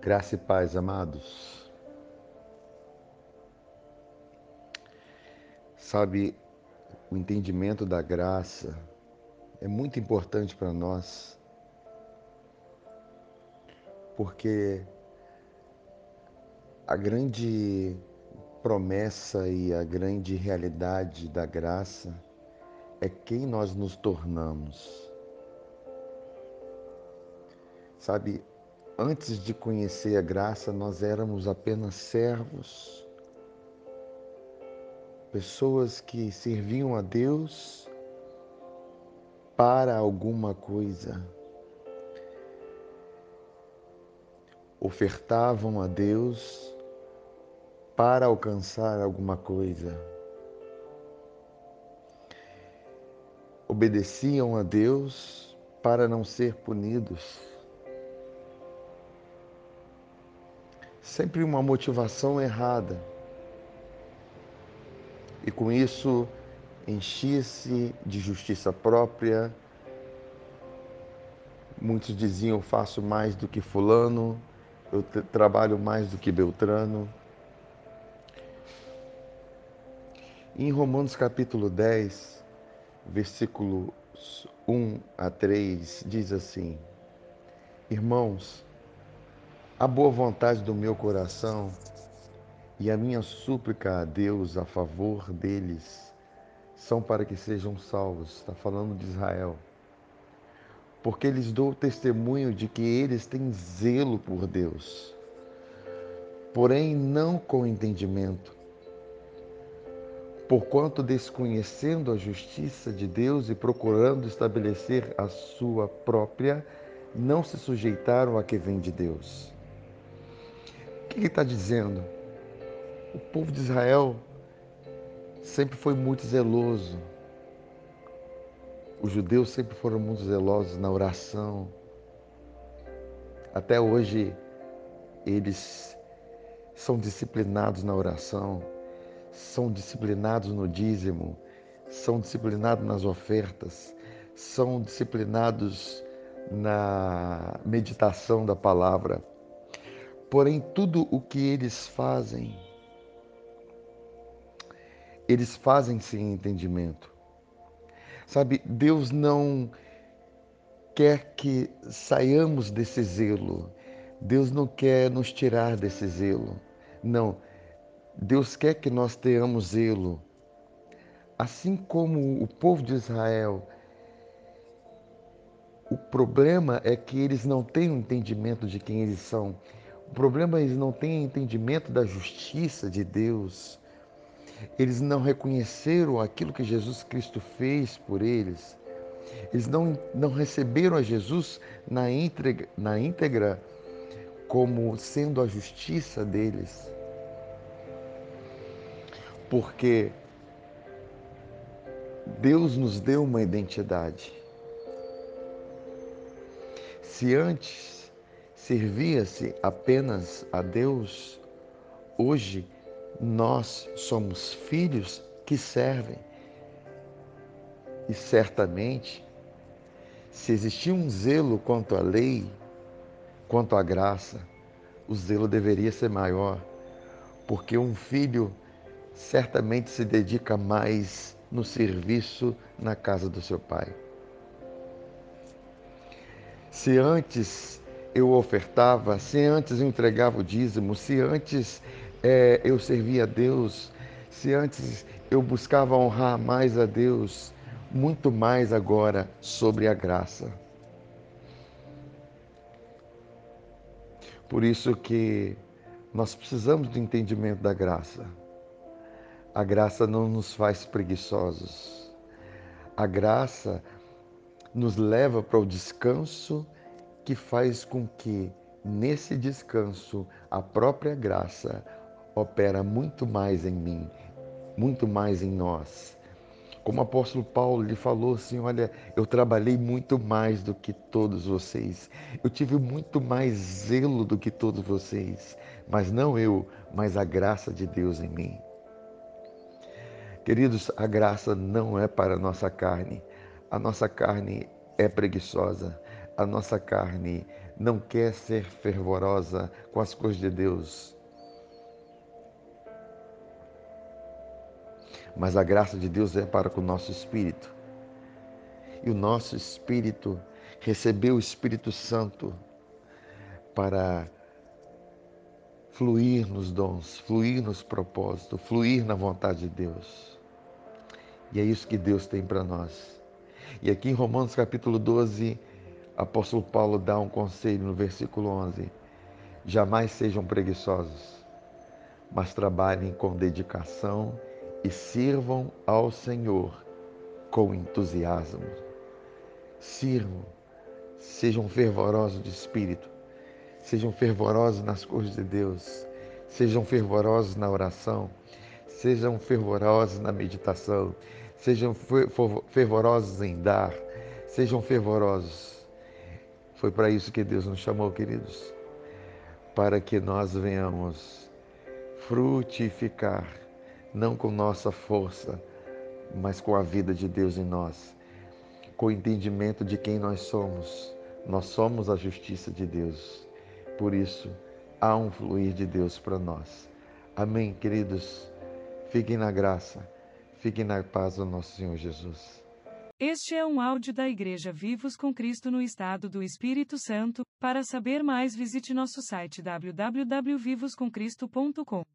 Graça e paz, amados. Sabe, o entendimento da graça é muito importante para nós, porque a grande promessa e a grande realidade da graça é quem nós nos tornamos. Sabe, antes de conhecer a graça, nós éramos apenas servos, pessoas que serviam a Deus para alguma coisa, ofertavam a Deus para alcançar alguma coisa, obedeciam a Deus para não ser punidos. Sempre uma motivação errada. E com isso enchia-se de justiça própria. Muitos diziam: eu faço mais do que Fulano, eu trabalho mais do que Beltrano. Em Romanos capítulo 10, versículos 1 a 3, diz assim: Irmãos, a boa vontade do meu coração e a minha súplica a Deus a favor deles são para que sejam salvos. Está falando de Israel. Porque lhes dou testemunho de que eles têm zelo por Deus, porém não com entendimento. Porquanto, desconhecendo a justiça de Deus e procurando estabelecer a sua própria, não se sujeitaram a que vem de Deus que ele está dizendo? O povo de Israel sempre foi muito zeloso. Os judeus sempre foram muito zelosos na oração. Até hoje, eles são disciplinados na oração, são disciplinados no dízimo, são disciplinados nas ofertas, são disciplinados na meditação da palavra. Porém, tudo o que eles fazem, eles fazem sem entendimento. Sabe, Deus não quer que saiamos desse zelo. Deus não quer nos tirar desse zelo. Não. Deus quer que nós tenhamos zelo. Assim como o povo de Israel, o problema é que eles não têm o um entendimento de quem eles são. O problema é eles não têm entendimento da justiça de Deus. Eles não reconheceram aquilo que Jesus Cristo fez por eles. Eles não, não receberam a Jesus na íntegra, na íntegra como sendo a justiça deles. Porque Deus nos deu uma identidade. Se antes servia-se apenas a Deus, hoje nós somos filhos que servem. E certamente, se existia um zelo quanto à lei, quanto à graça, o zelo deveria ser maior, porque um filho certamente se dedica mais no serviço na casa do seu pai. Se antes eu ofertava, se antes eu entregava o dízimo, se antes é, eu servia a Deus, se antes eu buscava honrar mais a Deus, muito mais agora sobre a graça. Por isso que nós precisamos do entendimento da graça. A graça não nos faz preguiçosos. A graça nos leva para o descanso que faz com que nesse descanso a própria graça opera muito mais em mim, muito mais em nós. Como o apóstolo Paulo lhe falou assim: Olha, eu trabalhei muito mais do que todos vocês, eu tive muito mais zelo do que todos vocês, mas não eu, mas a graça de Deus em mim. Queridos, a graça não é para a nossa carne, a nossa carne é preguiçosa, a nossa carne não quer ser fervorosa com as coisas de Deus. Mas a graça de Deus é para com o nosso espírito. E o nosso espírito recebeu o Espírito Santo para fluir nos dons, fluir nos propósitos, fluir na vontade de Deus. E é isso que Deus tem para nós. E aqui em Romanos capítulo 12, apóstolo Paulo dá um conselho no versículo 11: Jamais sejam preguiçosos, mas trabalhem com dedicação e sirvam ao Senhor com entusiasmo. Sirvam, sejam fervorosos de espírito, Sejam fervorosos nas coisas de Deus. Sejam fervorosos na oração. Sejam fervorosos na meditação. Sejam fervorosos em dar. Sejam fervorosos. Foi para isso que Deus nos chamou, queridos. Para que nós venhamos frutificar, não com nossa força, mas com a vida de Deus em nós, com o entendimento de quem nós somos. Nós somos a justiça de Deus. Por isso, há um fluir de Deus para nós. Amém, queridos? Fiquem na graça, fiquem na paz do nosso Senhor Jesus. Este é um áudio da Igreja Vivos com Cristo no Estado do Espírito Santo. Para saber mais, visite nosso site www.vivoscomcristo.com.